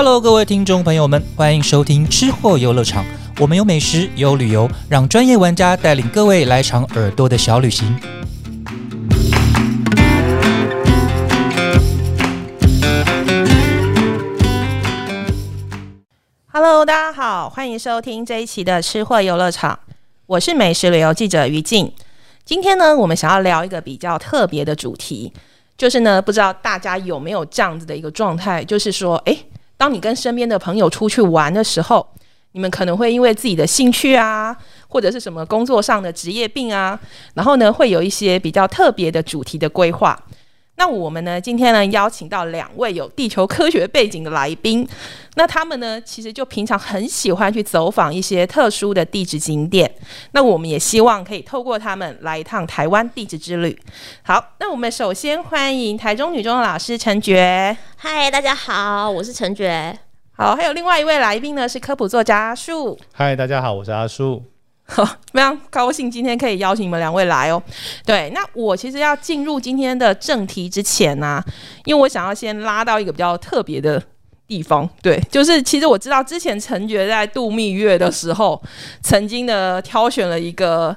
Hello，各位听众朋友们，欢迎收听吃货游乐场。我们有美食，有旅游，让专业玩家带领各位来场耳朵的小旅行。Hello，大家好，欢迎收听这一期的吃货游乐场，我是美食旅游记者于静。今天呢，我们想要聊一个比较特别的主题，就是呢，不知道大家有没有这样子的一个状态，就是说，诶，当你跟身边的朋友出去玩的时候，你们可能会因为自己的兴趣啊，或者是什么工作上的职业病啊，然后呢，会有一些比较特别的主题的规划。那我们呢，今天呢邀请到两位有地球科学背景的来宾，那他们呢，其实就平常很喜欢去走访一些特殊的地质景点。那我们也希望可以透过他们来一趟台湾地质之旅。好，那我们首先欢迎台中女中的老师陈觉，嗨，大家好，我是陈觉。好，还有另外一位来宾呢是科普作家阿树。嗨，大家好，我是阿树。非常高兴今天可以邀请你们两位来哦。对，那我其实要进入今天的正题之前呢、因为我想要先拉到一个比较特别的地方。对，就是其实我知道之前陈觉在度蜜月的时候，曾经的挑选了一个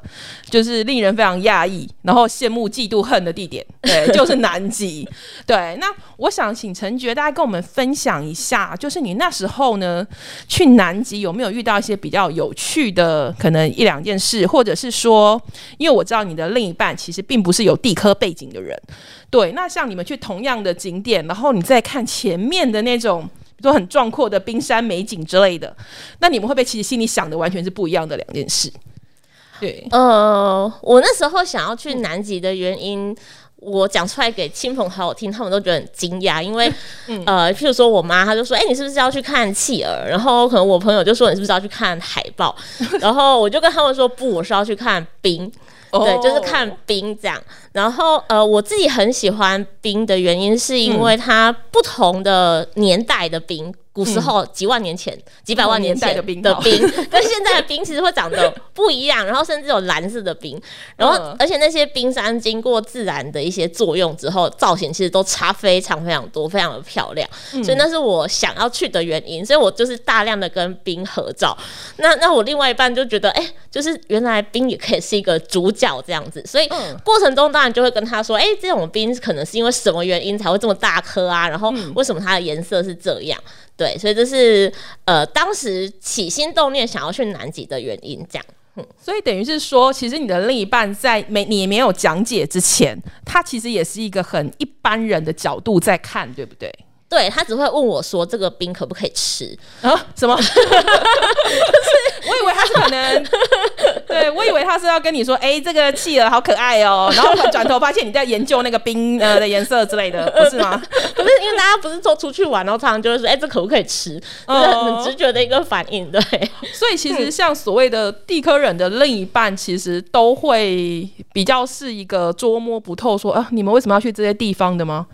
就是令人非常讶异，然后羡慕、嫉妒、恨的地点，对，就是南极。对，那我想请陈觉大家跟我们分享一下，就是你那时候呢去南极有没有遇到一些比较有趣的可能一两件事，或者是说，因为我知道你的另一半其实并不是有地科背景的人，对，那像你们去同样的景点，然后你再看前面的那种。比如说很壮阔的冰山美景之类的，那你们会不会其实心里想的完全是不一样的两件事？对，呃，我那时候想要去南极的原因，我讲出来给亲朋好友听，他们都觉得很惊讶，因为、嗯呃，譬如说我妈，她就说：“哎、你是不是要去看企鹅？”然后可能我朋友就说：“你是不是要去看海豹？”然后我就跟他们说：“不，我是要去看冰。”对，就是看冰这样。然后呃，我自己很喜欢冰的原因，是因为它不同的年代的冰。古时候几万年前、几百万年前的冰的冰，跟现在的冰其实会长得不一样，然后甚至有蓝色的冰，然后嗯。而且那些冰山经过自然的一些作用之后，造型其实都差非常非常多，非常的漂亮，所以那是我想要去的原因，所以我就是大量的跟冰合照。那那我另外一半就觉得，哎、就是原来冰也可以是一个主角这样子，所以嗯。过程中当然就会跟他说，哎、这种冰可能是因为什么原因才会这么大颗啊，然后为什么它的颜色是这样。对，所以这是呃当时起心动念想要去南极的原因，这样。所以等于是说，其实你的另一半在没你没有讲解之前，他其实也是一个很一般人的角度在看，对不对？对他只会问我说这个冰可不可以吃，啊？什么？就是我以为他是可能，对我以为他是要跟你说，哎、这个企鹅好可爱哦，然后转头发现你在研究那个冰呃的颜色之类的，不是吗？不是因为大家不是说出去玩，然后常常就是说，哎、这可不可以吃？就是很直觉的一个反应，对。所以其实像所谓的地科人的另一半，其实都会比较是一个捉摸不透说，啊，你们为什么要去这些地方的吗？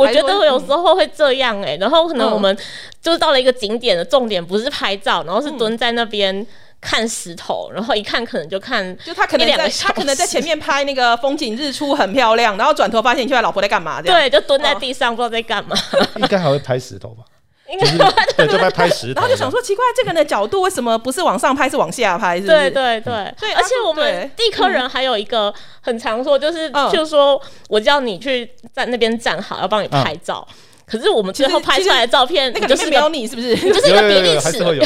我觉得有时候会这样哎、然后可能我们就是到了一个景点的重点不是拍照，然后是蹲在那边看石头，然后一看可能就看就他可能在他可能在前面拍那个风景日出很漂亮，然后转头发现你现在老婆在干嘛？这样。对，就蹲在地上不知道在干嘛，应该还会拍石头吧？应就是对，就拍拍石头。然后就想说，奇怪，这个人的角度为什么不是往上拍，是往下拍？是不是？对对对，对而且我们地科人还有一个很常说，就是嗯譬如说我叫你去在那边站好，要帮你拍照。可是我们最后其实拍出来的照片，那个就是有你，是不是？就是一个比例尺，对。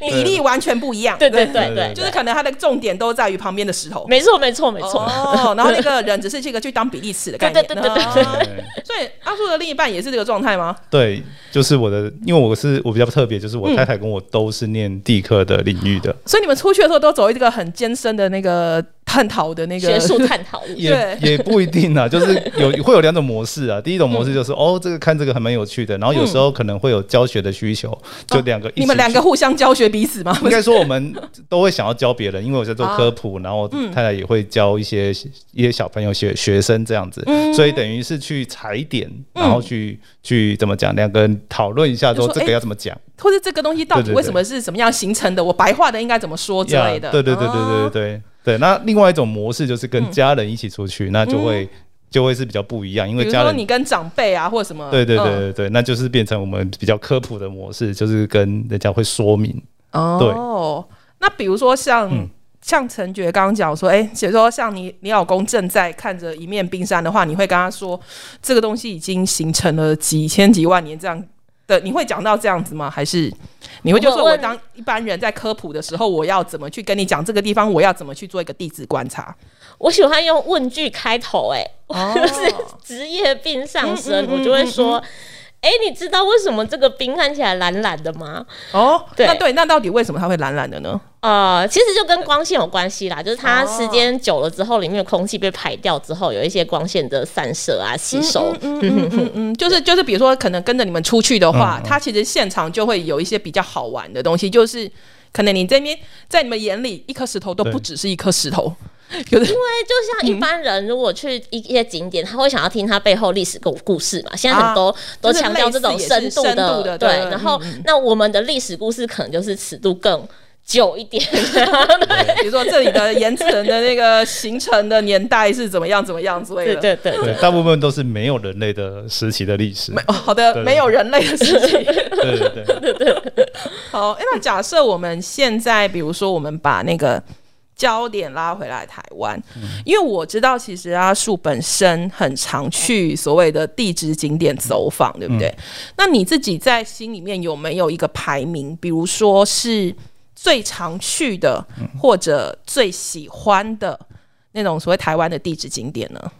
比例完全不一样。对对对对对，就是可能它的重点都在于旁边的石头。没错没错没错。哦，然后那个人只是这个去当比例尺的概念。对对对对所以阿树的另一半也是这个状态吗？对，就是我的，因为我是我比较特别，就是我太太跟我都是念地科的领域的，所以你们出去的时候都走一个很艰深的那个探讨的那个学术探讨。也也不一定啊，就是有会有两种模式啊。第一种模式就是、哦，这个看这个还蛮有趣的，然后有时候可能会有教学的需求，就两个你们两个互相教学彼此吗？应该说我们 都会想要教别人，因为我在做科普，然后太太也会教一些一些小朋友学学生这样子，所以等于是去踩点，然后去去怎么讲，两个人讨论一下说这个要怎么讲或者这个东西到底为什么是什么样形成的？我白话的应该怎么说之类的？呀对对对对对对哦对对。那另外一种模式就是跟家人一起出去，那就会就会是比较不一样，因为比如说你跟长辈啊，或者什么，对对对嗯对对，那就是变成我们比较科普的模式，就是跟人家会说明。哦，那比如说像、嗯。像陈觉刚刚讲说，哎、比如说像你你老公正在看着一面冰山的话，你会跟他说这个东西已经形成了几千几万年这样的，你会讲到这样子吗？还是你会就说我当一般人在科普的时候，我要怎么去跟你讲这个地方，我要怎么去做一个地质观察？我喜欢用问句开头、哎、哦就是职业病上身，嗯嗯嗯我就会说。哎、你知道为什么这个冰看起来蓝蓝的吗？哦，对那对，那到底为什么它会蓝蓝的呢？呃，其实就跟光线有关系啦，就是它哦时间久了之后，里面的空气被排掉之后，有一些光线的散射啊、吸收。嗯嗯嗯嗯，就是就是，比如说，可能跟着你们出去的嗯话，它其实现场就会有一些比较好玩的东西，就是可能你这边在你们眼里，一颗石头都不只是一颗石头，有的因为就像一般人如果去一一些景点，他会想要听他背后历史故故事嘛。现在很多、都强调这种深度的对。然后、嗯那我们的历史故事可能就是尺度更久一点。比如说这里的岩层的那个形成的年代是怎么样怎么样之类的。对对对。对，大部分都是没有人类的时期的历史。哦好的，对没有人类的时期。对对对，好，诶那假设我们现在，比如说我们把那个焦点拉回来台湾，因为我知道其实阿树本身很常去所谓的地质景点走访，对不对？那你自己在心里面有没有一个排名？比如说是最常去的，或者最喜欢的那种所谓台湾的地质景点呢？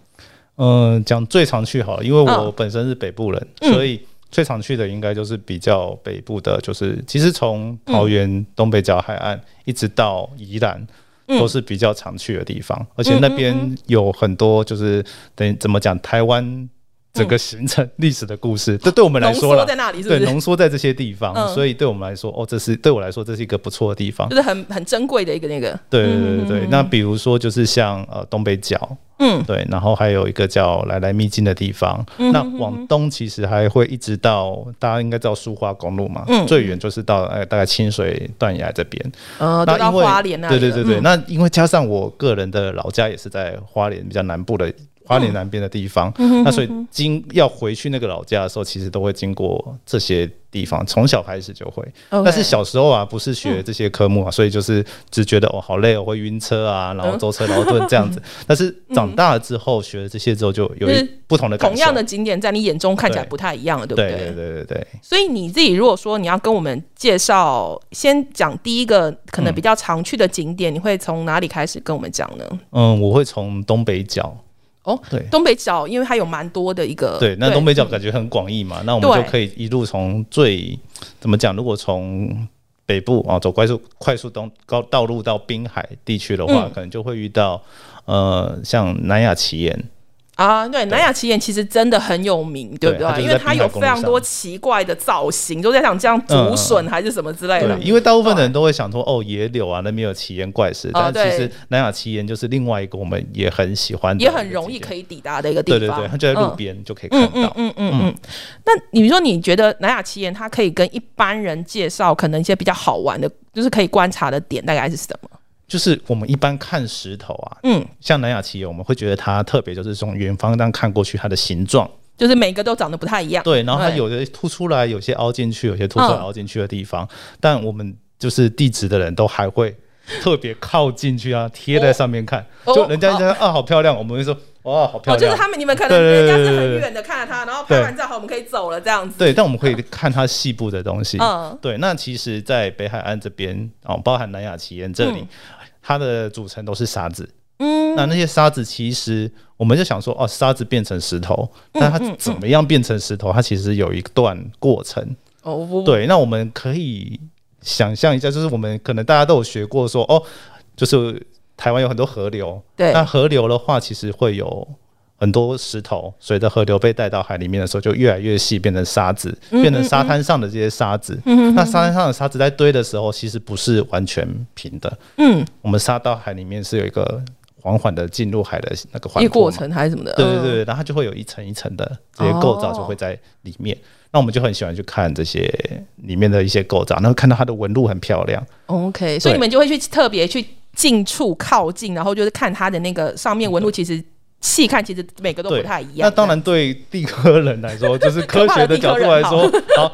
嗯，讲最常去好了，因为我嗯本身是北部人，嗯所以最常去的应该就是比较北部的，就是其实从桃园东北角海岸一直到宜兰。嗯。都是比较常去的地方，而且那边有很多就是等于怎么讲，台湾整个形成历史的故事，这对我们来说了，缩在那里是不对，浓缩在这些地方，嗯所以对我们来说，哦，这是对我来说，这是一个不错的地方。就是很很珍贵的一个那个，对对对对对，那比如说就是像呃东北角，嗯对，然后还有一个叫来来秘境的地方。那往东其实还会一直到大家应该知道苏花公路嘛，嗯最远就是到呃大概清水断崖这边。呃，到因为花莲那对对对对，嗯那因为加上我个人的老家也是在花莲比较南部的。花莲南边的地方，嗯那所以经要回去那个老家的时候，其实都会经过这些地方，从小开始就会。但是小时候啊，不是学这些科目啊，所以就是只觉得哦好累哦，会晕车啊，然后舟车劳顿这样子。但是长大了之后，学了这些之后，就有一不同的感受。同样的景点在你眼中看起来不太一样了，对不对对？对对对对，所以你自己如果说你要跟我们介绍，先讲第一个可能比较常去的景点，你会从哪里开始跟我们讲呢？嗯，我会从东北角。哦，对。东北角，因为它有蛮多的一个对，那东北角感觉很广义嘛，那我们就可以一路从最怎么讲？如果从北部啊走快速快速东高道路到滨海地区的话，嗯。可能就会遇到呃像南亚奇岩，啊，对，南雅奇岩其实真的很有名，对不对？因为它有非常多奇怪的造型，都在想这样竹笋还是什么之类的对，。因为大部分人都会想说，哦，野柳啊那边有奇岩怪石，哦但其实南雅奇岩就是另外一个我们也很喜欢的，也很容易可以。抵达的一个地方，对对对，它就在路嗯边就可以看到。嗯嗯嗯。那你说你觉得南雅奇岩它可以跟一般人介绍可能一些比较好玩的，就是可以观察的点，大概是什么？就是我们一般看石头啊，嗯，像南雅奇岩，我们会觉得它特别，就是从远方这样看过去，它的形状，就是每个都长得不太一样。对，然后它有的凸出来，有些凹进去，有些凸出来嗯凹进去的地方，但我们就是地质的人都还会特别靠近去啊，贴在上面看，哦。就人家觉得啊好漂亮，我们会说哇好漂亮，就是亮，他们你们可能人家是很远的看着它，然后拍完照后我们可以走了这样子。对，但我们可以看它细部的东西。嗯。对，那其实，在北海岸这边哦，包含南雅奇岩这里，它的组成都是沙子。嗯，那那些沙子其实我们就想说，哦，沙子变成石头，嗯那它怎么样变成石头？它其实有一段过程。哦，我对，那我们可以想象一下，就是我们可能大家都有学过说，哦，就是台湾有很多河流，对那河流的话，其实会有很多石头，随着河流被带到海里面的时候，就越来越细，变成沙子，嗯变成沙滩上的这些沙子。那沙滩上的沙子在堆的时候，其实不是完全平的，嗯，我们沙到海里面是有一个缓缓的进入海的那个一个过。程还是什么的。嗯对对对，然后它就会有一层一层的这些构造哦就会在里面。那我们就很喜欢去看这些里面的一些构造，然后看到它的纹路很漂亮。OK，所以你们就会去特别去近处靠近，然后就是看它的那个上面纹路，其实细看，其实每个都不太一样。那当然，对地科人来说，就是科学的角度来说，好，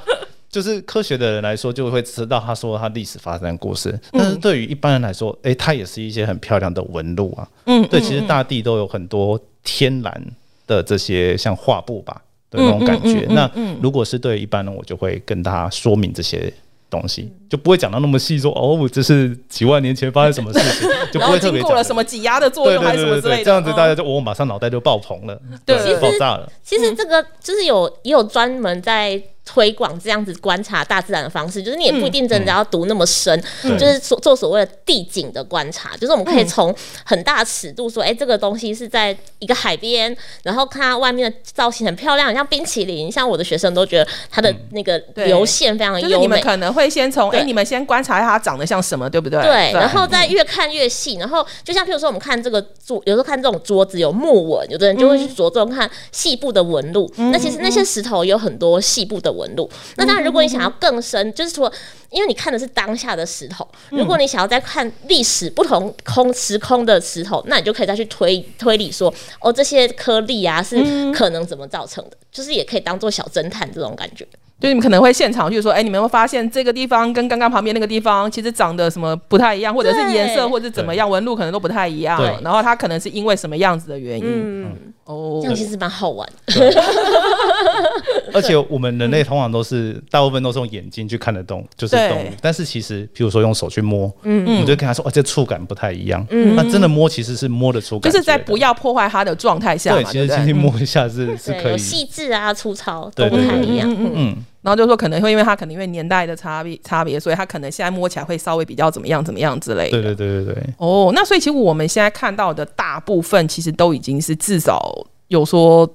就是科学的人来说，就会知道他说他历史发生的故事。但是对于一般人来说，哎，它也是一些很漂亮的纹路啊。嗯，对，其实大地都有很多天然的这些像画布吧的那种感觉。那如果是对一般人，我就会跟他说明这些。东西就不会讲到那么细，说哦，这是几万年前发生什么事情，就不会特别过了什么挤压的作用还是什么之类的，这样子大家就我马上脑袋就爆棚了，对，爆炸了。其实这个就是有也有专门在。推广这样子观察大自然的方式，就是你也不一定真的要读那么深，就是做做所谓的地景的观察，就是我们可以从很大尺度说，哎，这个东西是在一个海边，然后看它外面的造型很漂亮，像冰淇淋，像我的学生都觉得它的那个流线非常优美。你们可能会先从，哎，你们先观察一下它长得像什么，对不对？对，然后再越看越细，然后就像譬如说我们看这个桌，有时候看这种桌子有木纹，有的人就会去着重看细部的纹路。那其实那些石头有很多细部的纹路。那当然，如果你想要更深，就是说，因为你看的是当下的石头，如果你想要再看历史不同空时空的石头，那你就可以再去推推理说，哦，这些颗粒啊是可能怎么造成的，就是也可以当做小侦探这种感觉。就你们可能会现场去说，哎，你们会发现这个地方跟刚刚旁边那个地方其实长得什么不太一样，或者是颜色或者怎么样纹路可能都不太一样，然后它可能是因为什么样子的原因。嗯。哦，这样其实蛮好玩。而且我们人类通常都是大部分都是用眼睛去看得懂，就是动物。但是其实，譬如说用手去摸，嗯嗯，你就跟他说，哦，这触感不太一样。嗯，那真的摸其实是摸得出，就是在不要破坏它的状态下，对，其实轻轻摸一下是是可以。细致啊，粗糙都不太一样。嗯嗯。然后就说可能会因为它可能因为年代的差别差别，所以它可能现在摸起来会稍微比较怎么样怎么样之类的。对对对对对。哦，那所以其实我们现在看到的大部分其实都已经是至少。有说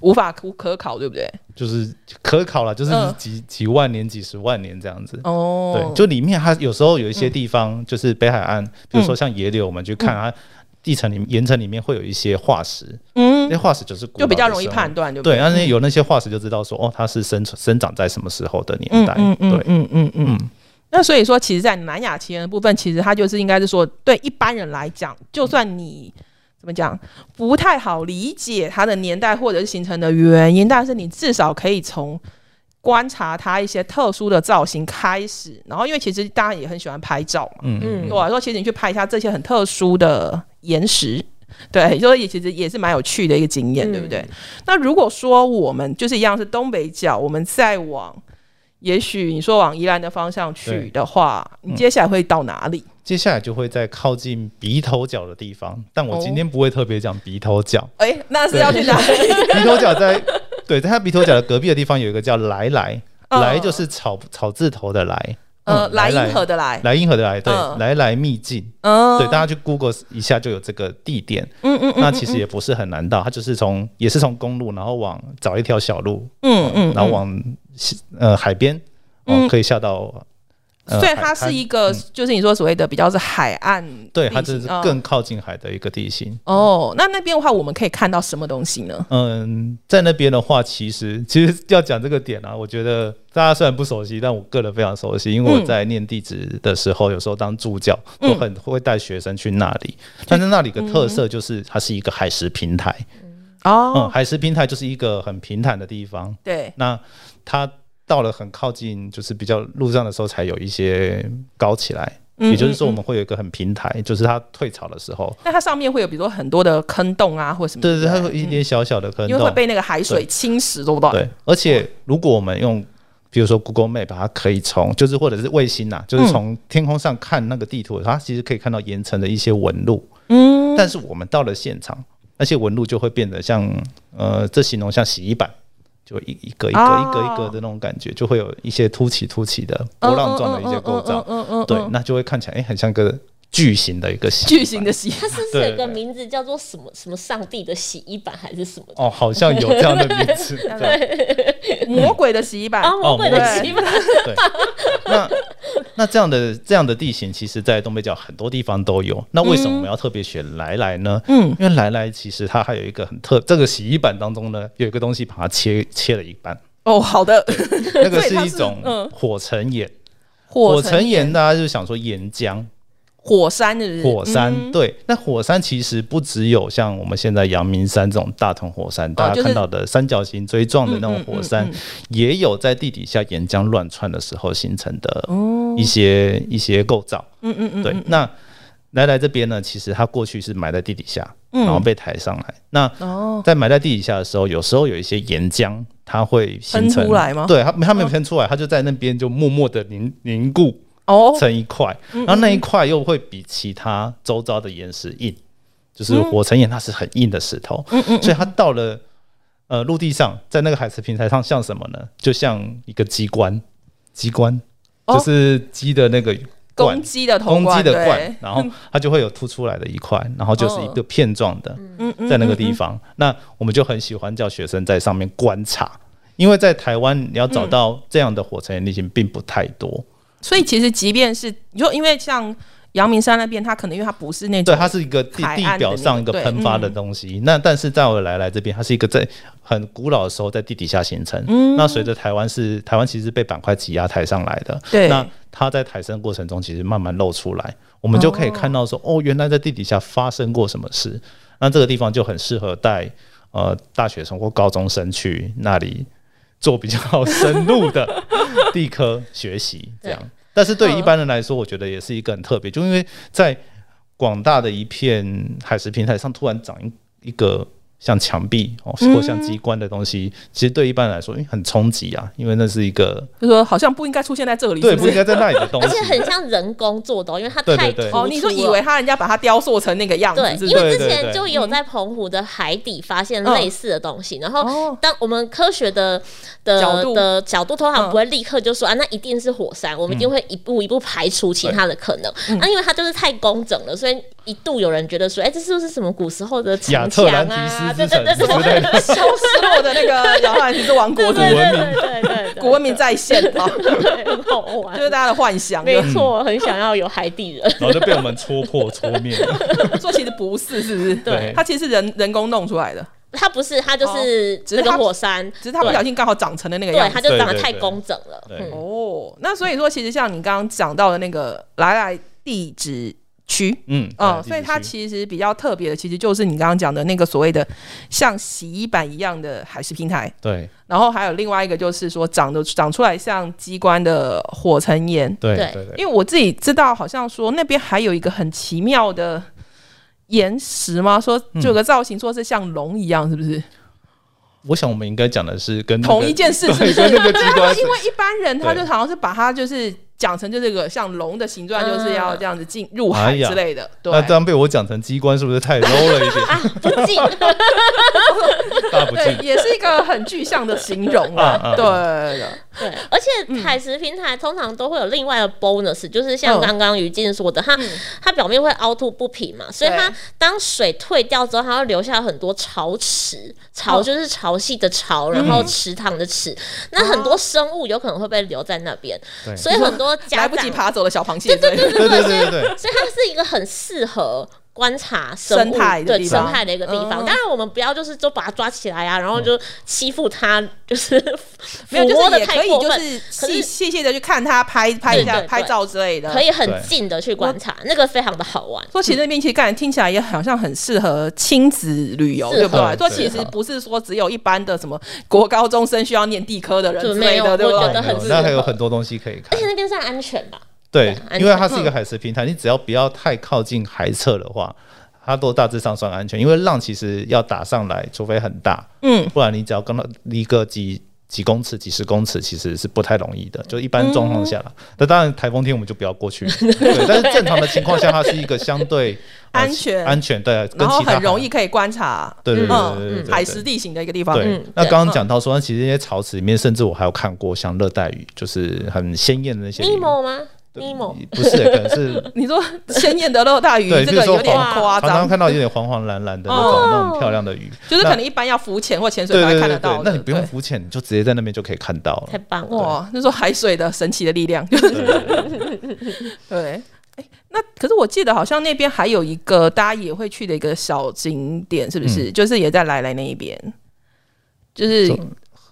无法可可考，对不对？就是可考了，就是几几万年、几十万年这样子。哦，对，就里面它有时候有一些地方，就是北海岸，比如说像野柳，我们去看它地层里岩层里面会有一些化石。嗯，那化石就是就比较容易判断，对，而且有那些化石就知道说，哦，它是生生长在什么时候的年代。嗯嗯嗯嗯嗯。那所以说，其实，在南亚奇人的部分，其实它就是应该是说，对一般人来讲，就算你。怎么讲？不太好理解它的年代或者是形成的原因，但是你至少可以从观察它一些特殊的造型开始。然后，因为其实大家也很喜欢拍照嘛，嗯嗯，对我来说，其实你去拍一下这些很特殊的岩石，对，所以也其实也是蛮有趣的一个经验，对不对？那如果说我们就是一样是东北角，我们再往。也许你说往宜兰的方向去的话，你接下来会到哪里？接下来就会在靠近鼻头角的地方，但我今天不会特别讲鼻头角。哎，那是要去哪里？鼻头角在对，在它鼻头角的隔壁的地方有一个叫来来来，就是草草字头的来，呃，莱茵河的莱，莱茵河的莱，对，来来秘境。嗯，对，大家去 Google 一下就有这个地点。嗯嗯，那其实也不是很难到，它就是从也是从公路，然后往找一条小路，嗯嗯，然后往。呃，海边，嗯，可以下到，所以它是一个，就是你说所谓的比较是海岸，对，它就是更靠近海的一个地形。哦，那那边的话，我们可以看到什么东西呢？嗯，在那边的话，其实其实要讲这个点啊，我觉得大家虽然不熟悉，但我个人非常熟悉，因为我在念地质的时候，有时候当助教都很会带学生去那里。但是那里的特色就是它是一个海蚀平台。哦，嗯，海蚀平台就是一个很平坦的地方。对，那。它到了很靠近，就是比较路上的时候，才有一些高起来。也就是说，我们会有一个很平台，就是它退潮的时候。那它上面会有，比如说很多的坑洞啊，或什么？对对，它会一点小小的坑洞，因为会被那个海水侵蚀，对不对？对。而且，如果我们用，比如说 Google Map，它可以从，就是或者是卫星呐，就是从天空上看那个地图，它其实可以看到岩层的一些纹路。嗯。但是我们到了现场，那些纹路就会变得像，呃，这形容像洗衣板。就一一个一个一个一个的那种感觉，就会有一些凸起凸起的波浪状的一些构造，对，那就会看起来哎，很像个。巨型的一个洗，巨型的洗，它是不是有个名字叫做什么什么上帝的洗衣板还是什么？哦，好像有这样的名字，对，魔鬼的洗衣板，魔鬼的洗衣板。对，那那这样的这样的地形，其实，在东北角很多地方都有。那为什么我们要特别选来来呢？嗯，因为来来其实它还有一个很特，这个洗衣板当中呢，有一个东西把它切切了一半。哦，好的，那个是一种火成岩，火成岩。大家就想说岩浆。火山是不是？火山、嗯。对，那火山其实不只有像我们现在阳明山这种大同火山，大家看到的三角形锥状的那种火山，嗯也有在地底下岩浆乱窜的时候形成的哦。一些、一些构造。嗯嗯嗯，对，那来来这边呢，其实它过去是埋在地底下，然后被抬上来。那在埋在地底下的时候，有时候有一些岩浆，它会形成出来吗？对，它它没有喷出来，它就在那边就默默的凝凝固哦，成一块，然后那一块又会比其他周遭的岩石硬，就是火成岩它是很硬的石头，所以它到了呃陆地上，在那个海蚀平台上像什么呢？就像一个机关，机关哦。就是鸡的那个罐。公。鸡的头公鸡冠，的冠，然后它就会有凸出来的一块，然后就是一个片状的，在那个地方。那我们就很喜欢叫学生在上面观察，因为在台湾你要找到这样的火成岩地形并不太多。所以其实即便是你说，因为像阳明山那边，它可能因为它不是那种对，它是一个地地表上一个喷发的东西。那但是在我来来这边，它是一个在很古老的时候在地底下形成。嗯那随着台湾是台湾其实被板块挤压抬上来的，对那它在抬升过程中其实慢慢露出来，我们就可以看到说，哦，原来在地底下发生过什么事。那这个地方就很适合带呃大学生或高中生去那里做比较深入的 地科学习，这样。但是对于一般人来说，我觉得也是一个很特别，就因为在广大的一片海蚀平台上突然长一一个像墙壁哦，或像机关的东西，其实对一般人来说，因为很冲击啊，因为那是一个就说好像不应该出现在这里，对是不是？不应该在那里的东西，而且很像人工做的哦，因为它太哦，你说以为他人家把它雕塑成那个样子，对？因为之前就有在澎湖的海底发现嗯。类似的东西，然后哦。当我们科学的的角度的角度通常嗯。不会立刻就说、啊，那一定是火山，我们一定会一步一步排除其他的可能。嗯。啊，因为它就是太工整了，所以一度有人觉得说，哎、这是不是什么古时候的亚城墙特兰蒂啊？斯对对对对之城之类的。消失落的那个亚特兰蒂斯王国，对是不是对对对古文明再现啊，对很好玩就。是大家的幻想。没错，很想要有海底人。然后就被我们戳破戳灭了。说其实不是，是不是？对它其实是人人工弄出来的，它不是，它就是这个只是它火山，只是它不小心刚好长成了那个对，样子。它就长得太工整了。哦，那所以说，其实像你刚刚讲到的那个来来地质区，嗯，所以它其实比较特别的，其实就是你刚刚讲的那个所谓的像洗衣板一样的海事平台，对然后还有另外一个就是说长得长出来像机关的火成岩。对对对对，因为我自己知道，好像说那边还有一个很奇妙的岩石吗？说就有个造型，说是像龙一样，是不是？我想我们应该讲的是跟那个同一件事是不对是？跟那个机关 因为一般人他就对好像是把它就是讲成就这个像龙的形状，嗯就是要这样子进入海之类的。对那，这样被我讲成机关，是不是太 low 了一点？不进。大不对，敬。也是一个很具象的形容啊。对的，对，而且海蚀平台通常都会有另外的 bonus，就是像刚刚于静说的，它它表面会凹凸不平嘛，所以它对当水退掉之后，它会留下很多潮池，潮就是潮汐的潮，然后池塘的池，那很多生物有可能会被留在那边，所以很多家来不及长，爬走的小螃蟹之类的。对对对对对，所以它是一个很适合。观察生态的对生态的一个地方，嗯当然我们不要就是就把它抓起来啊，然后就欺负它，就是 没有，就是也可以，就是细细细的去看它，拍拍一下、拍照之类的。可以很近的去观察，那个非常的好玩。说其实那边其实感觉听起来也好像很适合亲子旅游，对不对？说其实不是说只有一般的什么国高中生需要念地科的人没有之类的，对不对我觉得？很适合那还有很多东西可以看而且。那边算安全吧？对对，因为它是一个海蚀平台，你只要不要太靠近海侧的话，它都大致上算安全。因为浪其实要打上来，除非很大，嗯，不然你只要跟它离个几几公尺、几十公尺，其实是不太容易的。就一般状况下啦，那、当然台风天我们就不要过去。对，但是正常的情况下，它是一个相对、呃安全安全对，跟然后很容易可以观察，对对对海蚀地形的一个地方。那刚刚讲到说，其实那些潮池里面，甚至我还有看过像热带鱼，就是很鲜艳的那些鱼。尼莫吗？尼莫不是，可能是 你说鲜艳的热带鱼，对，这个有点黄夸常常张，看到有点黄黄蓝蓝的那种、哦。那种漂亮的鱼，就是可能一般要浮潜或潜水才看得到的。那你不用浮潜，你就直接在那边就可以看到了。太棒了！哇，那说海水的神奇的力量，对 那可是我记得好像那边还有一个大家也会去的一个小景点，是不是？嗯。就是也在来来那一边，就是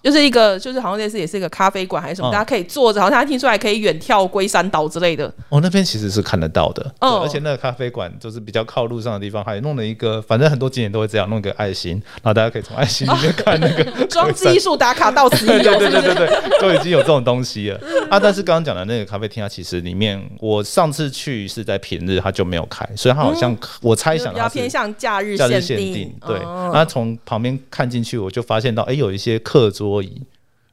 就就是一个，就是好像类似也是一个咖啡馆还是什么，嗯大家可以坐着，好像他听出来可以远眺龟山岛之类的。哦，那边其实是看得到的，对，哦而且那个咖啡馆就是比较靠路上的地方，还弄了一个，反正很多景点都会这样，弄一个爱心，然后大家可以从爱心里面看那个 装置艺术打卡到此一对游，对 对？对对对，都已经有这种东西了啊！但是刚刚讲的那个咖啡厅，它其实里面我上次去是在平日，它就没有开，所以它好像、我猜就比较想它是偏向假日假日限定，，对。哦那从旁边看进去，我就发现到，哎，有一些课桌椅，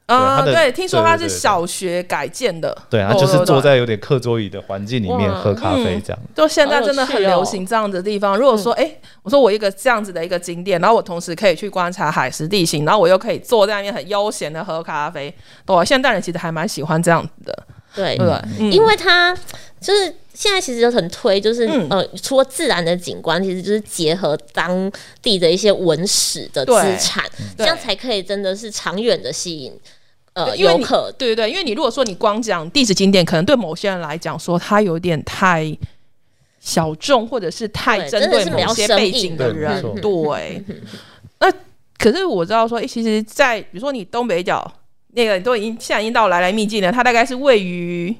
呃，它的对，听说它是小学改建的，对，它哦就是坐在有点课桌椅的环境里面喝咖啡嗯这样。就现在真的很流行这样子的地方。如果说，哎、我说我一个这样子的一个景点，然后我同时可以去观察海蚀地形，然后我又可以坐在那边很悠闲的喝咖啡，对，现代人其实还蛮喜欢这样子的，对。对不对？嗯。因为他就是现在其实就很推，就是、嗯呃，除了自然的景观，其实就是结合当地的一些文史的资产，这对样才可以真的是长远的吸引呃游客。对对对，因为你如果说你光讲历史景点，可能对某些人来讲说它有点太小众，或者是太针真的是比较对某些背景的人错，对。那可是我知道说，诶其实，在比如说你东北角那个都已经现在已经到来来秘境了，它大概是位于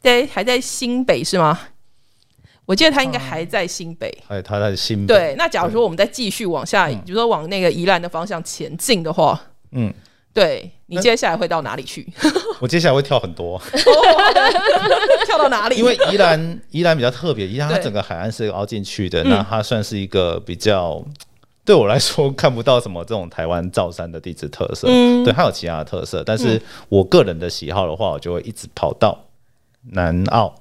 在还在新北是吗？我记得他应该还在新北。还有他在新北对，那假如说我们再继续往下，比如说往那个宜兰的方向前进的话，嗯，对你接下来会到哪里去？我接下来会跳很多，跳到哪里？因为宜兰宜兰比较特别，宜兰它整个海岸是凹进去的，嗯那它算是一个比较。对我来说看不到什么这种台湾造山的地质特色，嗯对它有其他的特色，但是我个人的喜好的话，我就会一直跑到南澳，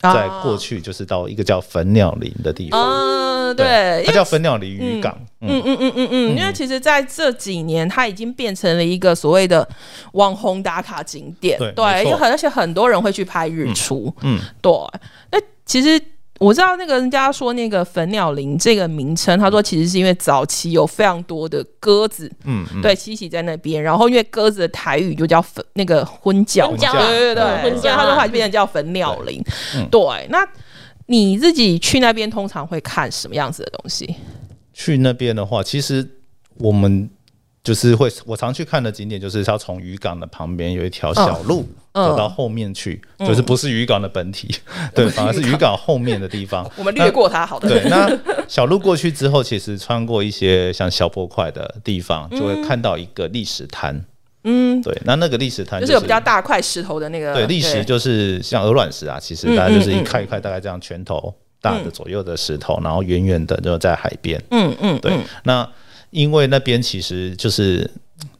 在过去就是到一个叫粉鸟林的地方，啊，对，它叫粉鸟林渔港，嗯嗯。嗯嗯嗯嗯，因为其实在这几年，它已经变成了一个所谓的网红打卡景点，对没对，而且很多人会去拍日出，嗯，对。那其实我知道那个人家说那个粉鸟林这个名称，他说其实是因为早期有非常多的鸽子，嗯嗯，对，栖息在那边，然后因为鸽子的台语就叫粉那个婚叫对对对所以他说话就变成叫粉鸟林，嗯。对。那你自己去那边通常会看什么样子的东西？去那边的话，其实我们就是会，我常去看的景点就是要从渔港的旁边有一条小路、嗯走到后面去，就是不是渔港的本体，对，反而是渔港后面的地方。我们略过它，好的。对，那小路过去之后，其实穿过一些像小坡块的地方，就会看到一个历史滩。嗯，对，那那个砾石滩就是有比较大块石头的那个，对，砾石就是像鹅卵石啊，其实大家就是一块一块，大概这样拳头大的左右的石头，然后圆圆的就在海边。嗯嗯，对，那因为那边其实就是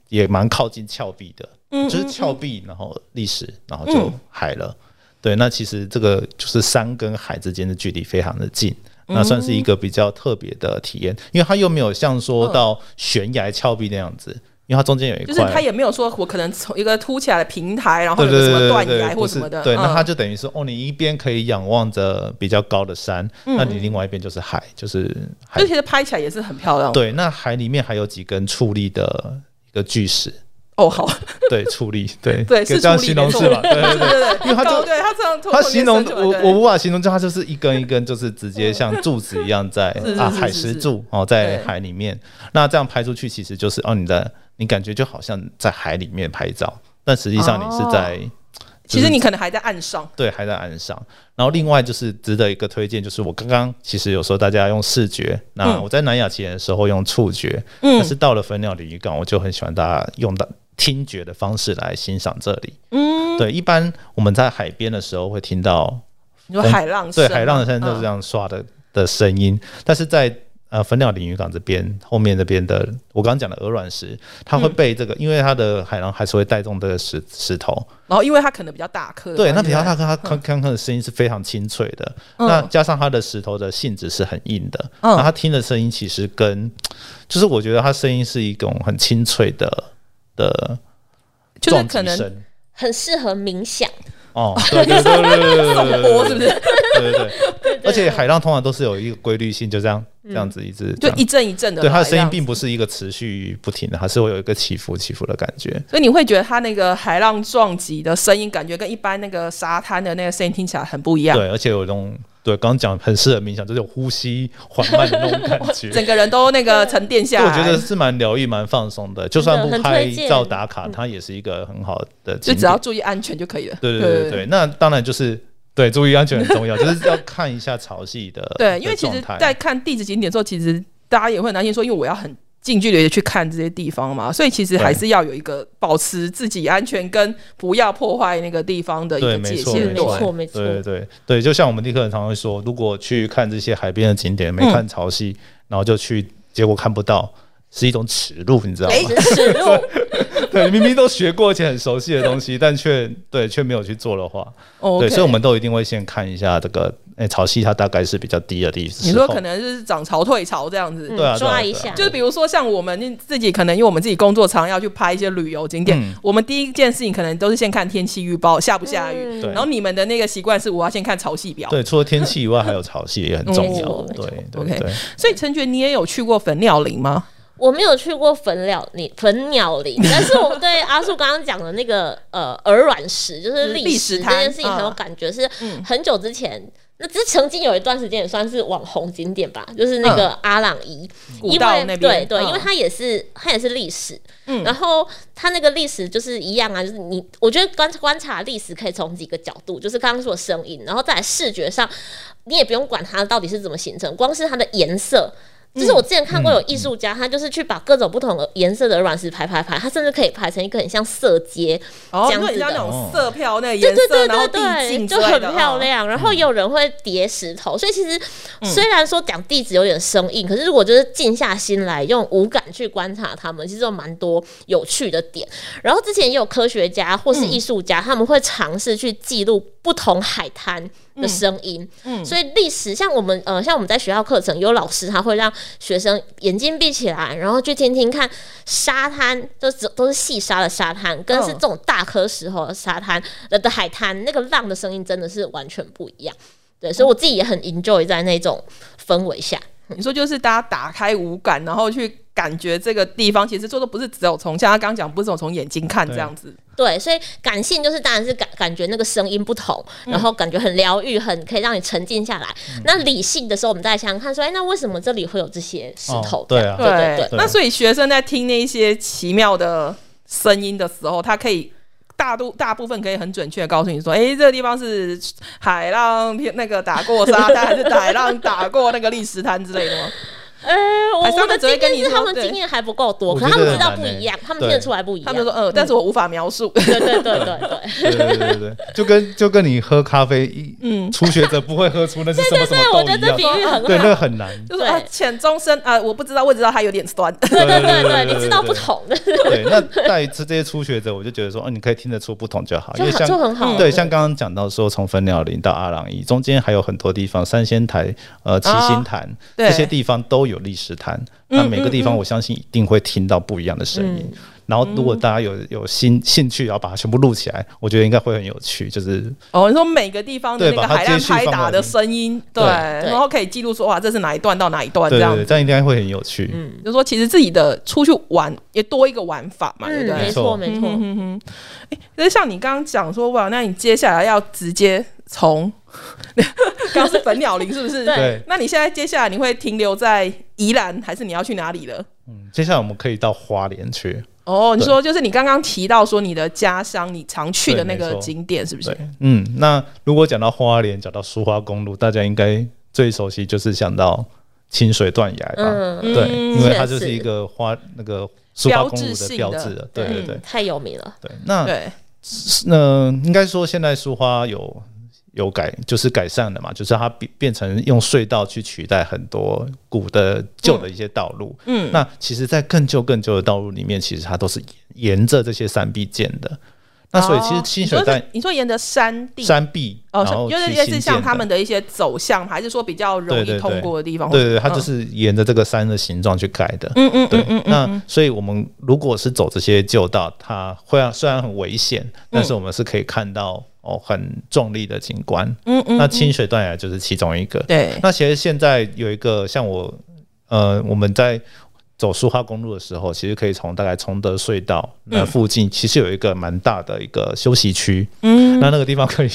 也蛮靠近峭壁的，嗯就是峭壁，然后历史，然后就海了。对，那其实这个就是山跟海之间的距离非常的近。那算是一个比较特别的体验，因为它又没有像说到悬崖峭壁那样子，因为它中间有一块就是，它也没有说我可能从一个凸起来的平台，然后什么断崖或什么的，对，那嗯它就等于说，哦，你一边可以仰望着比较高的山，那你另外一边就是海，就是海就其实拍起来也是很漂亮。，对，那海里面还有几根矗立的一个巨石，哦，好，对，矗立，对，对，是这样形容是吧？对对 对。因为它就高对它这样它形容我我我无法形容，就它就是一根一根，就是直接像柱子一样在啊海石柱哦，在海里面。那这样拍出去，其实就是哦，你的你感觉就好像在海里面拍照，但实际上你是在其实你可能还在岸上，对，还在岸上。然后另外就是值得一个推荐，就是我刚刚其实有时候大家用视觉，那嗯。我在南亚骑的时候用触觉，但是到了粉鸟鲤鱼港，我就很喜欢大家用到听觉的方式来欣赏这里。嗯，对，一般我们在海边的时候会听到你说海浪声，对海浪的声就是这嗯样刷的的声音，但是在呃粉鸟鲤鱼港这边后面这边的，我刚刚讲的鹅卵石，它会被这个，因为它的海浪还是会带动这个石石头，然后因为它可能比较大颗对，那比较大颗，它铿铿铿的声音是非常清脆的。嗯那加上它的石头的性质是很硬的，嗯那它听的声音其实跟，就是我觉得它声音是一种很清脆的的就是可能。很适合冥想，哦，对对对对对对颂对钵是不是？对对对，而且海浪通常都是有一个规律性，就这样这样子一直就一阵一阵的来，对它的声音并不是一个持续不停的，还是会有一个起伏起伏的感觉。所以你会觉得它那个海浪撞击的声音，感觉跟一般那个沙滩的那个声音听起来很不一样。对，而且有一种对，刚刚讲很适合冥想，就是有呼吸缓慢的那种感觉。整个人都那个沉淀下来我来。觉得是蛮疗愈、蛮放松的。就算不拍照打卡，它也是一个很好的。就只要注意安全就可以了。对对对对对，那当然就是对注意安全很重要，就是要看一下潮汐的对，因为其实在看地质景点的时候，其实大家也会很担心说，因为我要很近距离的去看这些地方嘛，所以其实还是要有一个保持自己安全跟不要破坏那个地方的一个对，没界限。错没错没错没错对对对对，就像我们立刻人常常会说，如果去看这些海边的景点，没看潮汐，然后就去，结果看不到。是一种耻辱，你知道吗？哎耻辱，对，明明都学过而且很熟悉的东西，但却对却没有去做的话对，所以我们都一定会先看一下这个，哎、潮汐它大概是比较低的地方。你说可能就是涨潮退潮这样子。对啊，抓一下就是比如说像我们自己可能因为我们自己工作常要去拍一些旅游景点，嗯我们第一件事情可能都是先看天气预报下不下雨，然后你们的那个习惯是我要先看潮汐表。对，除了天气以外，还有潮汐也很重要。嗯对对 OK，所以陈觉，你也有去过粉鸟林吗？我没有去过粉鸟林，粉鸟林，但是我对阿树刚刚讲的那个呃鹅卵石，就是历历史这件事情很有嗯感觉，是很久之前。那只是曾经有一段时间也算是网红景点吧，就是那个阿朗伊，古因为道那边，对对，嗯因为它也是它也是历史，嗯然后它那个历史就是一样啊，就是你我觉得观观察历史可以从几个角度，就是刚刚说的声音，然后再来视觉上，你也不用管它到底是怎么形成，光是它的颜色。就是我之前看过有艺术家，他就是去把各种不同的颜色的卵石排排排，他甚至可以排成一个很像色阶，哦，这样子那种色票那个对颜色，对对然后对对，就很漂亮。然后也有人会叠石头，所以其实虽然说讲地址有点生硬，可是如果就是静下心来，用五感去观察它们，其实有蛮多有趣的点。然后之前也有科学家或是艺术家，他们会尝试去记录不同海滩。的声音，嗯，所以历史像我们呃，像我们在学校课程，有老师他会让学生眼睛闭起来，然后去听听看沙滩，就是都是细沙的沙滩，跟是嗯这种大颗石头的沙滩的的海滩，那个浪的声音真的是完全不一样。对，所以我自己也很 enjoy 在那种氛围下。你说就是大家打开五感，然后去感觉这个地方，其实做的不是只有从像他刚刚讲，不是只有从眼睛看这样子。对，所以感性就是当然是感感觉那个声音不同，嗯然后感觉很疗愈，很可以让你沉静下来。那理性的时候，我们再想想看，说，哎，那为什么这里会有这些石头？哦对啊对对对。那所以学生在听那一些奇妙的声音的时候，他可以。大度大部分可以很准确的告诉你说，哎、这个地方是海浪那个打过沙滩，还是海浪打过那个砾石滩之类的吗？呃，我我的经只会跟你说验是他们经验还不够多，可他们知道不一样，他们对听得出来不一样。他们就说，嗯，但是我无法描述。对对对对对。对 对对对对，就跟就跟你喝咖啡，一 嗯初学者不会喝出那是什么什么对，我豆一样觉得这比，喻很对，那。个很难。对就是啊，浅中深啊，我不知道，我只知道它有点酸。对对对对，对对对你知道不同，对，那在于这些初学者，我就觉得说，哦，你可以听得出不同就好，因就像就很好。对，像刚刚讲到说，从粉鸟林到阿朗伊中间还有很多地方，三仙台、呃七星潭、对这些地方都有历史摊。那每个地方，我相信一定会听到不一样的声音。然后，如果大家有有兴兴趣，然后把它全部录起来，我觉得应该会很有趣。就是哦，你说每个地方的那个海浪拍打的声音，对，然后可以记录说哇，这是哪一段到哪一段这样这样应该会很有趣。嗯就说其实自己的出去玩也多一个玩法嘛，对不嗯，对？没错没错。哎，那像你刚刚讲说哇，那你接下来要直接从 刚刚是粉鸟林是不是？对对，那你现在接下来你会停留在宜兰，还是你要去哪里了？嗯，接下来我们可以到花莲去。哦，你对说就是你刚刚提到说你的家乡，你常去的那个景点是不是对？，嗯，那如果讲到花莲，讲到苏花公路，大家应该最熟悉就是想到清水断崖吧？嗯，嗯对，因为它就是一个花那个苏花公路的标志。对对嗯对太有名了。对。那对，那应该说现在苏花有有改，就是改善了嘛，就是它变变成用隧道去取代很多古的旧的一些道路。嗯，那其实，在更旧更旧的道路里面，其实它都是沿着这些山壁建的。那所以其实哦清水在你说是你说沿着山地山壁，哦，就是去类似像他们的一些走向，还是说比较容易通过的地方？对对对，它嗯就是沿着这个山的形状去改的。嗯嗯对嗯嗯，那所以我们如果是走这些旧道，它会啊虽然很危险，但是我们是可以看到哦很壮丽的景观。嗯嗯，那清水断崖就是其中一个。对，那其实现在有一个像我呃我们在走苏花公路的时候，其实可以从大概崇德隧道那附近，其实有一个蛮大的一个休息区，嗯，那那个地方可以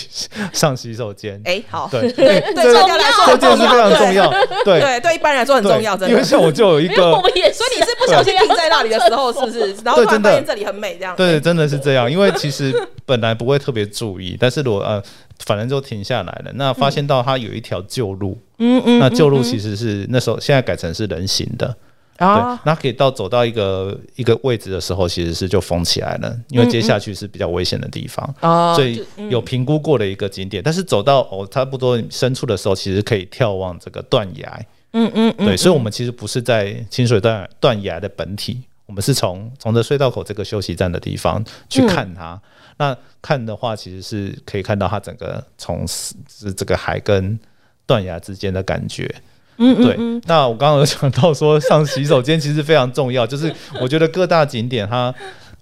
上洗手间。哎，好，对 对对，这个来说这件事非常重要，对对对，一般人来说很重要，真的。因为像我就有一个，我们也，所以你是不小心停在那里的时候，是不是？然后突然发现这里很美，这样。对，真的是这样。因为其实本来不会特别注意，但是我呃，反正就停下来了。那发现到它有一条旧路，嗯嗯，那旧路其实是那时候现在改成是人行的。对，那可以到走到一个一个位置的时候，其实是就封起来了，因为接下去是比较危险的地方，所以有评估过的一个景点。但是走到哦差不多深处的时候，其实可以眺望这个断崖。嗯嗯，对，所以我们其实不是在清水断断崖的本体，我们是从从这隧道口这个休息站的地方去看它。那看的话，其实是可以看到它整个从是这个海跟断崖之间的感觉。嗯，对。那我刚刚有讲到说上洗手间其实非常重要，就是 我觉得各大景点它，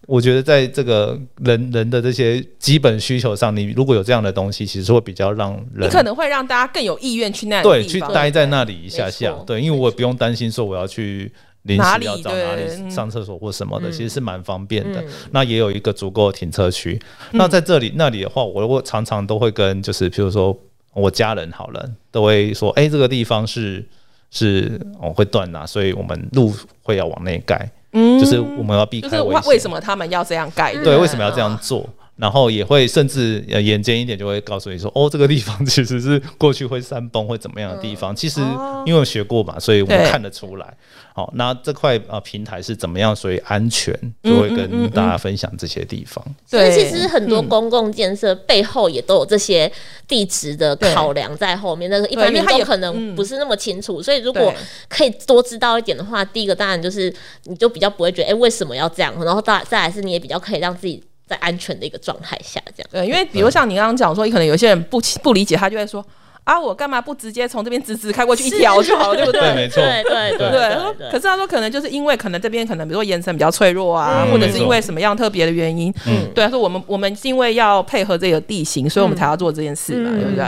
我觉得在这个人人的这些基本需求上，你如果有这样的东西，其实会比较让人，你可能会让大家更有意愿去那对去待在那里一下下，对，因为我也不用担心说我要去临时要找哪里上厕所或什么的，其实是蛮方便的。那也有一个足够的停车区。那在这里那里的话，我我常常都会跟就是，譬如说。我家人好了，都会说：“哎，这个地方是是哦会断呐，所以我们路会要往内盖，嗯，就是我们要避开就是为。为什么他们要这样盖？对，为什么要这样做？然后也会甚至呃眼尖一点，就会告诉你说：哦，这个地方其实是过去会山崩会怎么样的地方。其实因为我学过嘛，所以我们看得出来。”好，那这块呃平台是怎么样？所以安全就会跟大家分享这些地方。所以其实很多公共建设背后也都有这些地质的考量在后面。但是一般民众可能不是那么清楚，所以如果可以多知道一点的话，第一个当然就是你就比较不会觉得哎为什么要这样，然后再再来是你也比较可以让自己在安全的一个状态下这样。对，因为比如像你刚刚讲说，可能有些人不不理解，他就会说。啊，我干嘛不直接从这边直直开过去一条就好了，对不对？对，没错，对对对对。可是他说，可能就是因为可能这边可能比如说岩层比较脆弱啊，或者是因为什么样特别的原因，嗯，对，他说我们我们是因为要配合这个地形，所以我们才要做这件事嘛，对不对？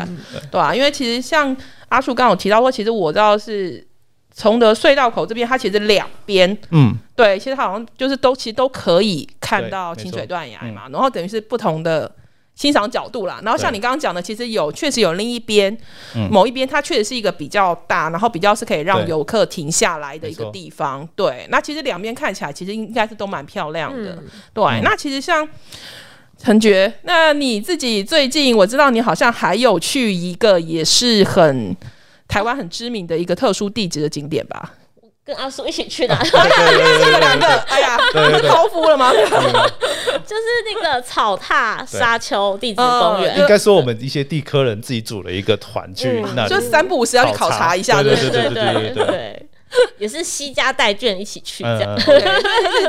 对吧？因为其实像阿树刚有提到说，其实我知道是崇德隧道口这边，它其实两边，嗯，对，其实好像就是都其实都可以看到清水断崖嘛，然后等于是不同的。欣赏角度啦，然后像你刚刚讲的，其实有确实有另一边，某一边它确实是一个比较大，然后比较是可以让游客停下来的一个地方。对，那其实两边看起来其实应该是都蛮漂亮的。对，那其实像陈觉，那你自己最近我知道你好像还有去一个也是很台湾很知名的一个特殊地质的景点吧？跟阿叔一起去的，你们两个，哎呀，超夫了吗？就是那个草踏沙丘地质公园，应该说我们一些地科人自己组了一一个团去那，就三不五时要去考察。一下，对对对对对对，也是西家带眷一起去这样，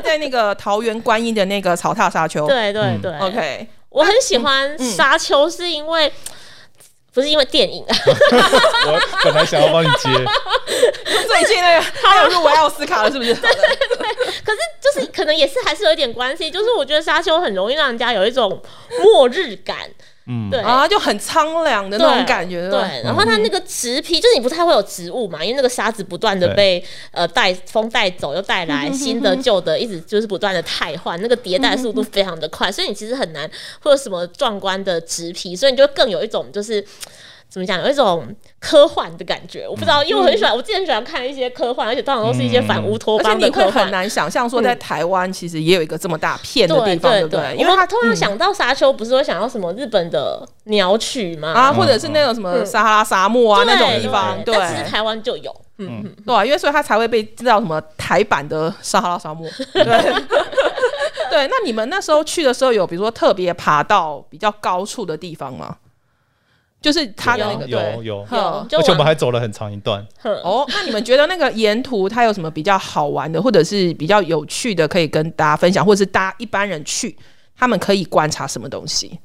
在那个桃园观音的那个草踏沙丘，对对对，OK，我很喜欢沙丘，是因为。不是因为电影，我本来想要帮你接，最近那个他有入围奥斯卡了，是不是？对对对。可是就是可能也是还是有一点关系，就是我觉得沙丘很容易让人家有一种末日感。嗯，对。啊，就很苍凉的那种感觉。对，然后它那个植皮，就是你不太会有植物嘛，因为那个沙子不断的被呃带风带走，又带来新的旧的，一直就是不断的汰换，那个迭代速度非常的快，所以你其实很难会有什么壮观的植皮，所以你就更有一种就是。怎么讲？有一种科幻的感觉，我不知道，因为我很喜欢，我之前喜欢看一些科幻，而且通常都是一些反乌托邦的科幻。很难想象说，在台湾其实也有一个这么大片的地方，对不对？因为他通常想到沙丘，不是会想到什么日本的鸟取吗？啊，或者是那种什么撒哈拉沙漠啊那种地方，对。其实台湾就有，嗯，对，因为所以他才会被知道什么台版的撒哈拉沙漠。对，对。那你们那时候去的时候，有比如说特别爬到比较高处的地方吗？就是他的那个有有有，而且我们还走了很长一段。哦，那你们觉得那个沿途它有什么比较好玩的，或者是比较有趣的，可以跟大家分享，或者是大家一般人去，他们可以观察什么东西？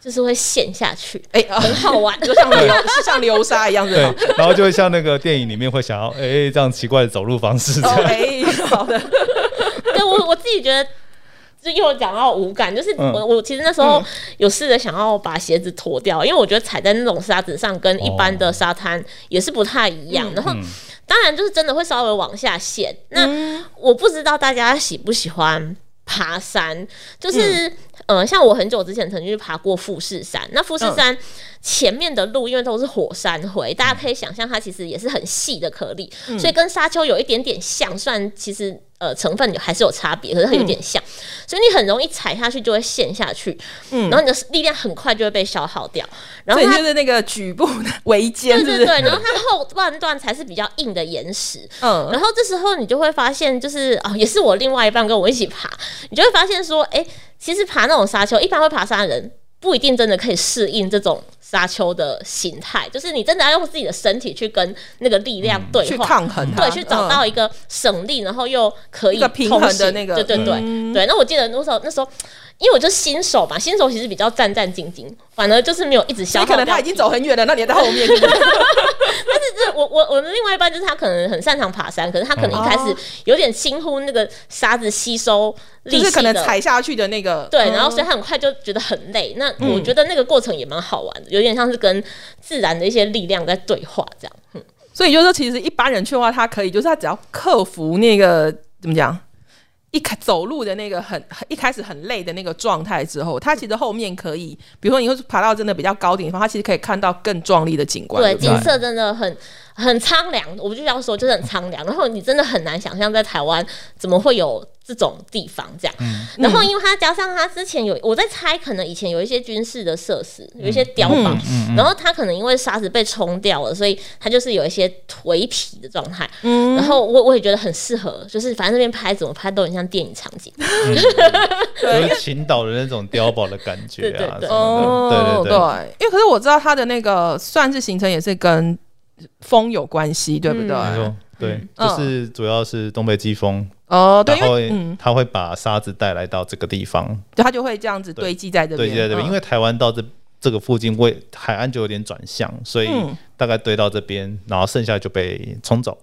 就是会陷下去，哎，很好玩，就像流像流沙一样的。然后就会像那个电影里面会想要，哎，这样奇怪的走路方式。哎，好的。对我我自己觉得。就又讲到无感，就是我我其实那时候有试着想要把鞋子脱掉，因为我觉得踩在那种沙子上跟一般的沙滩也是不太一样。然后当然就是真的会稍微往下陷。那我不知道大家喜不喜欢爬山，就是、呃，像我很久之前曾经去爬过富士山，那富士山前面的路因为都是火山灰，大家可以想象它其实也是很细的颗粒，所以跟沙丘有一点点像，虽然其实。呃，成分还是有差别，可是它有点像，所以你很容易踩下去就会陷下去，嗯。然后你的力量很快就会被消耗掉，然后就是那个举步的围肩，是是？对对对，然后它后半段才是比较硬的岩石，嗯，然后这时候你就会发现，就是哦，也是我另外一半跟我一起爬，你就会发现说，哎，其实爬那种沙丘，一般会爬山的人不一定真的可以适应这种沙丘的形态，就是你真的要用自己的身体去跟那那个力量对去。抗衡，对，去找到一个省力，然后又可以平衡的那个对对对、嗯对。那我记得那时候那时候，因为我就新手嘛，新手其实比较战战兢兢，反而就是没有一直消耗可能他已经走很远了，那你还在后面，但是是我我我的另外一半就是他可能很擅长爬山，可是他可能一开始哦有点轻忽那个沙子吸收力就是可能。踩下去的那个，对，嗯然后所以他很快就觉得很累。那我觉得那个过程也蛮好玩的，有点像是跟自然的一些力量在对话这样。嗯所以就是说，其实一般人去的话，他可以，就是他只要克服那个怎么讲，一开走路的那个很很一开始很累的那个状态之后，它其实后面可以，比如说你会爬到真的比较高点的地方，它其实可以看到更壮丽的景观，对？景色真的很很苍凉，我就要说就是很苍凉。然后你真的很难想象在台湾怎么会有这种地方这样。然后因为它加上它之前有我在猜，可能以前有一些军事的设施，有一些碉堡，然后它可能因为沙子被冲掉了，所以它就是有一些颓皮的状态。然后我我也觉得很适合，就是反正那边拍怎么拍都很像电影场景。就是倾倒的那种碉堡的感觉啊，对对对对，因为可是我知道它的那个算是行程也是跟风有关系，对不对？没错，对，嗯。就是主要是东北季风，哦，对，因然后为嗯，它会把沙子带来到这个地方，就它就会这样子堆积在这边，堆积在这边，嗯。因为台湾到这这个附近为海岸就有点转向，所以嗯。大概堆到这边，然后剩下就被冲走，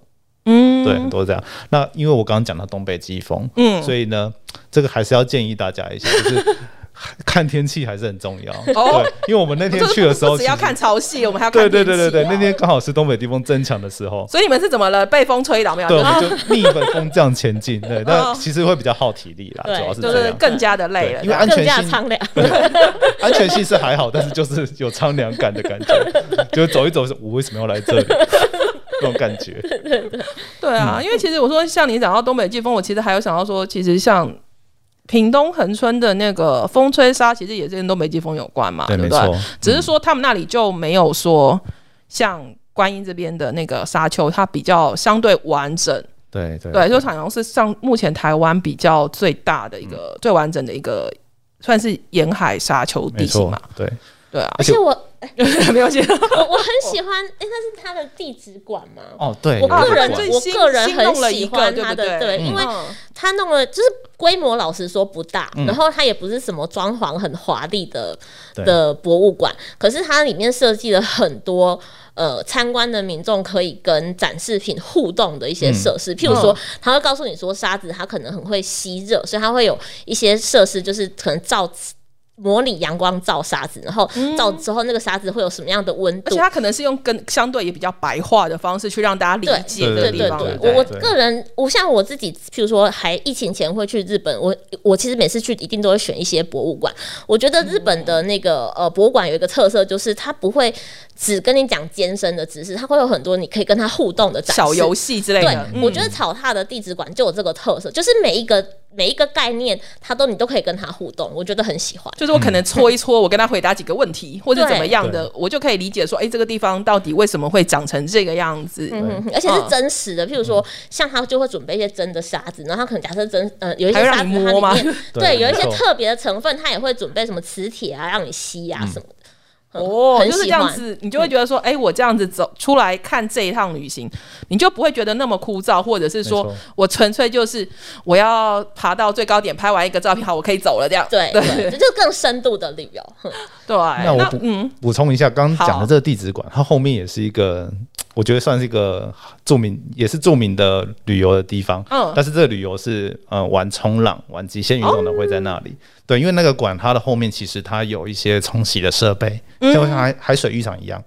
嗯。对，很多这样。那因为我刚刚讲到东北季风，嗯。所以呢，这个还是要建议大家一下，就是看天气还是很重要。哦对，因为我们那天去的时候，只要看潮汐，我们还要看对对对天气对对，那天刚好是东北地风增强的时候。所以你们是怎么了？被风吹倒没有？对，我就是们就逆着风这样前进，对，那哦其实会比较耗体力啦，主要是就是这样。更加的累了，因为安全性苍凉，安全性是还好，但是就是有苍凉感的感觉，就是走一走，我为什么要来这里？这种感觉，对啊，因为其实我说像你讲到东北季风，我其实还有想到说，其实像屏东恒春的那个风吹沙，其实也是跟东北季风有关嘛，对不对？只是说他们那里就没有说像观音这边的那个沙丘，它比较相对完整。对对对，就好像是上目前台湾比较最大的一个、最完整的一个，算是沿海沙丘地形嘛。，对，对啊，而且我 没有写。我 我很喜欢，哎、那是他的地址馆吗？哦对，我个人我个人很喜欢它对对的，对，因为嗯。他弄了，就是规模，老实说不大，嗯。然后它也不是什么装潢很华丽的对。的博物馆，可是它里面设计了很多。呃，参观的民众可以跟展示品互动的一些设施，譬如说，他会告诉你说，沙子它可能很会吸热，所以它会有一些设施，就是可能照模拟阳光照沙子，然后照之后那个沙子会有什么样的温度而且，它可能是用跟相对也比较白话的方式去让大家理解对这个地方。对对对，对我我个人，我像我自己，譬如说，还疫情前会去日本，我我其实每次去一定都会选一些博物馆。我觉得日本的那个呃博物馆有一个特色，就是它不会只跟你讲艰深的知识，它会有很多你可以跟它互动的展示。小游戏之类对的，，我觉得草踏的地质馆就有这个特色，就是每一个每一个概念，它都你都可以跟它互动，我觉得很喜欢。就是我可能搓一搓，我跟他回答几个问题，或者怎么样的，我就可以理解说，哎，这个地方到底为什么会长成这个样子？嗯而且是真实的，譬如说，像他就会准备一些真的沙子，然后他可能假设真呃有一些还会让沙子你摸吗？它里面对对有一些特别的成分，他也会准备什么磁铁啊，让你吸啊什么 哦，就是这。样子，你就会觉得说，哎、我这样子走出来看这一趟旅行，你就不会觉得那么枯燥，或者是说我纯粹就是我要爬到最高点，拍完一个照片，好，我可以走了这样。对对，这 就是更深度的旅游。对，那我补嗯，补充一下，刚刚讲的这个地质馆，它后面也是一个，我觉得算是一个著名，也是著名的旅游的地方。嗯但是这个旅游是呃玩冲浪、玩极限运动的会在那里。对，因为那个馆它的后面其实它有一些冲洗的设备，就像海海水浴场一样。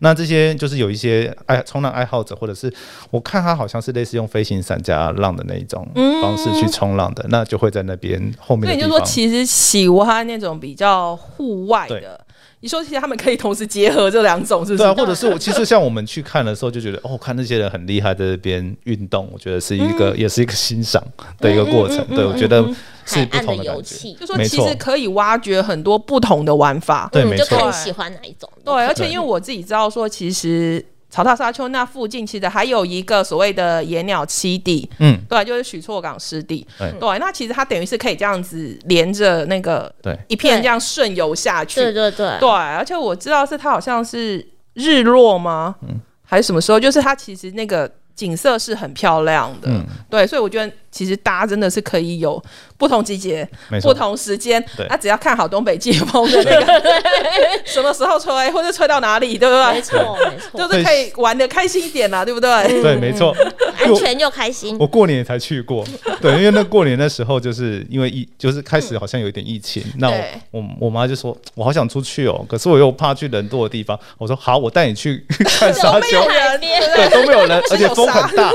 那这些就是有一些爱冲浪爱好者，或者是我看它好像是类似用飞行伞加浪的那一种方式去冲浪的，那就会在那边后面的所以地方。就说其实喜欢那种比较户外的。你说其实他们可以同时结合这两种，是不是？对啊，或者是我其实像我们去看的时候，就觉得哦，看那些人很厉害，在这边运动，我觉得是一个、也是一个欣赏的一个过程。对我觉得是不同的。游戏，就说其实可以挖掘很多不同的玩法。对，嗯，没错就看你，喜欢哪一种。对，而且因为我自己知道说，其实草踏沙丘那附近其实还有一个所谓的野鸟栖地，嗯，对，就是许厝港湿地。对对，那其实它等于是可以这样子连着那个对一片这样顺游下去。对对对，对，而且我知道是它好像是日落吗？嗯还是什么时候？就是它其实那个景色是很漂亮的。嗯对，所以我觉得其实大家真的是可以有不同季节、不同时间对，那、只要看好东北季风的那个 什么时候吹，或者吹到哪里，对不对？没错没错，就是可以玩的开心一点啦，对不对？对，没错。安全又开心。我过年才去过，对，因为那过年的时候，就是因为疫，就是开始好像有一点疫情，那我我我妈就说，我好想出去哦，可是我又怕去人多的地方。我说好，我带你去 看沙丘都没有，人，对？都没有人，而且风很大，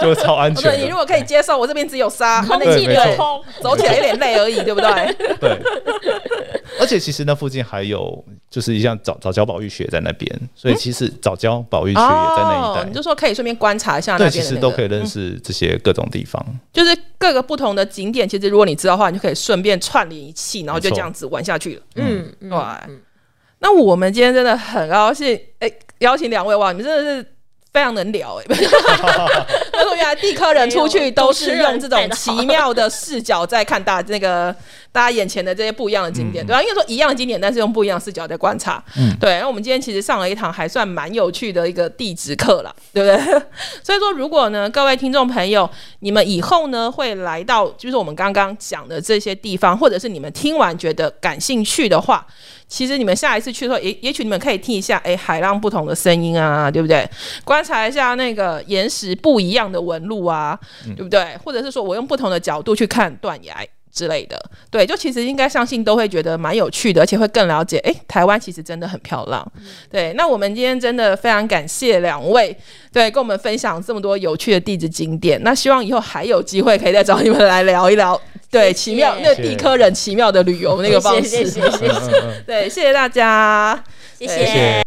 就超安全对，你如。果可以接受，我这边只有沙，空那气流通，走起来有点累而已，对不对？对，而且其实那附近还有就是一项早早教保育学在那边，所以其实早教保育学也在那一哦，带你。就说可以顺便观察一下那，边、那个，其实都可以认识这些各种地方。就是各个不同的景点，其实如果你知道的话，你就可以顺便串联一气，然后就这样子玩下去了。嗯嗯对，那我们今天真的很高兴，哎、邀请两位哇，你们真的是非常能聊哎、他说原来地科人出去都是用这种奇妙的视角在看大那个大家眼前的这些不一样的景点，对吧、因为说一样的景点，但是用不一样的视角在观察。嗯对。那我们今天其实上了一堂还算蛮有趣的一个地质课了，对不对？所以说，如果呢各位听众朋友，你们以后呢会来到就是我们刚刚讲的这些地方，或者是你们听完觉得感兴趣的话，其实你们下一次去的时候，也也许你们可以听一下，哎，海浪不同的声音啊，对不对？观察一下那个岩石不一样的纹路啊，对不对？或者是说我用不同的角度去看断崖。之类的，对，就其实应该相信都会觉得蛮有趣的，而且会更了解，哎，台湾其实真的很漂亮。对，那我们今天真的非常感谢两位，对，跟我们分享这么多有趣的地质景点。那希望以后还有机会可以再找你们来聊一聊，对，奇妙那地科人奇妙的旅游那个方式。谢谢谢谢 对，谢谢大家，谢谢。